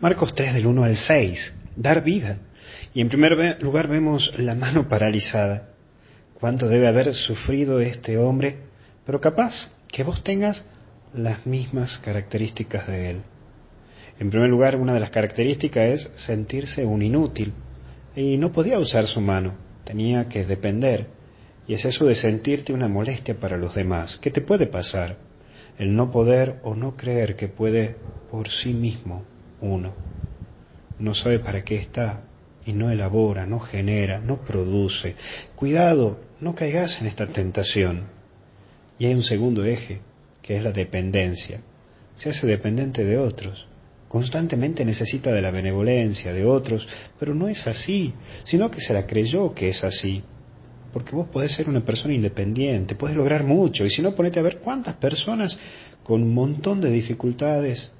Marcos 3 del 1 al 6, dar vida. Y en primer lugar vemos la mano paralizada. ¿Cuánto debe haber sufrido este hombre? Pero capaz que vos tengas las mismas características de él. En primer lugar, una de las características es sentirse un inútil. Y no podía usar su mano, tenía que depender. Y es eso de sentirte una molestia para los demás. ¿Qué te puede pasar? El no poder o no creer que puede por sí mismo uno. No sabe para qué está y no elabora, no genera, no produce. Cuidado, no caigas en esta tentación. Y hay un segundo eje, que es la dependencia. Se hace dependiente de otros. Constantemente necesita de la benevolencia de otros, pero no es así, sino que se la creyó que es así. Porque vos podés ser una persona independiente, podés lograr mucho, y si no, ponete a ver cuántas personas con un montón de dificultades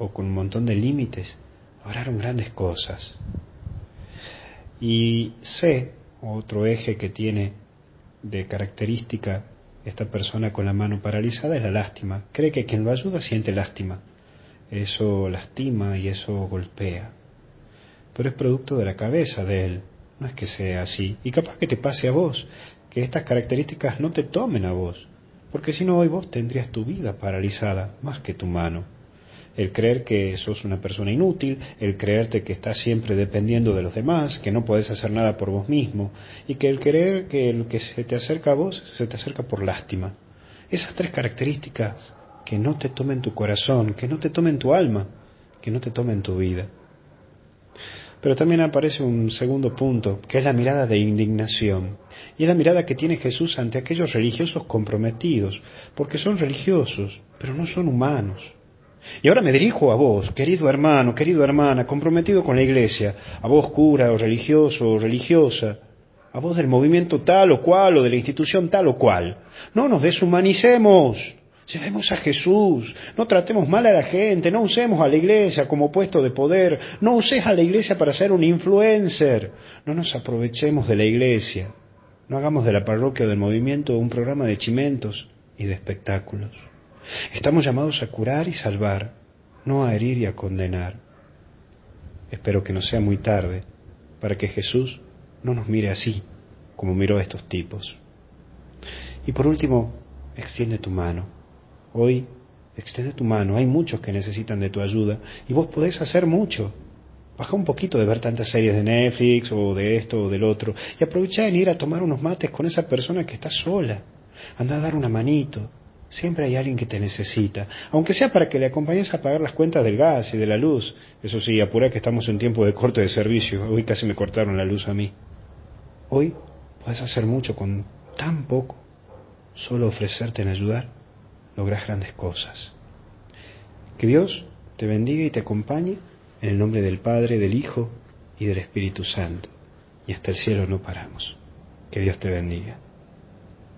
o con un montón de límites lograron grandes cosas. Y sé, otro eje que tiene de característica esta persona con la mano paralizada es la lástima. Cree que quien lo ayuda siente lástima. Eso lastima y eso golpea. Pero es producto de la cabeza de él. No es que sea así. Y capaz que te pase a vos, que estas características no te tomen a vos. Porque si no, hoy vos tendrías tu vida paralizada más que tu mano el creer que sos una persona inútil, el creerte que estás siempre dependiendo de los demás, que no podés hacer nada por vos mismo, y que el creer que el que se te acerca a vos se te acerca por lástima. Esas tres características que no te tomen tu corazón, que no te tomen tu alma, que no te tomen tu vida. Pero también aparece un segundo punto, que es la mirada de indignación. Y es la mirada que tiene Jesús ante aquellos religiosos comprometidos, porque son religiosos, pero no son humanos. Y ahora me dirijo a vos, querido hermano, querido hermana, comprometido con la iglesia, a vos cura o religioso o religiosa, a vos del movimiento tal o cual o de la institución tal o cual. No nos deshumanicemos, llevemos a Jesús, no tratemos mal a la gente, no usemos a la iglesia como puesto de poder, no uses a la iglesia para ser un influencer, no nos aprovechemos de la iglesia, no hagamos de la parroquia o del movimiento un programa de chimentos y de espectáculos. Estamos llamados a curar y salvar, no a herir y a condenar. Espero que no sea muy tarde para que Jesús no nos mire así como miró a estos tipos. Y por último, extiende tu mano. Hoy, extiende tu mano. Hay muchos que necesitan de tu ayuda y vos podés hacer mucho. Baja un poquito de ver tantas series de Netflix o de esto o del otro y aprovecha en ir a tomar unos mates con esa persona que está sola. Anda a dar una manito, Siempre hay alguien que te necesita, aunque sea para que le acompañes a pagar las cuentas del gas y de la luz. Eso sí, apura que estamos en tiempo de corte de servicio. Hoy casi me cortaron la luz a mí. Hoy puedes hacer mucho con tan poco. Solo ofrecerte en ayudar, logras grandes cosas. Que Dios te bendiga y te acompañe en el nombre del Padre, del Hijo y del Espíritu Santo. Y hasta el cielo no paramos. Que Dios te bendiga.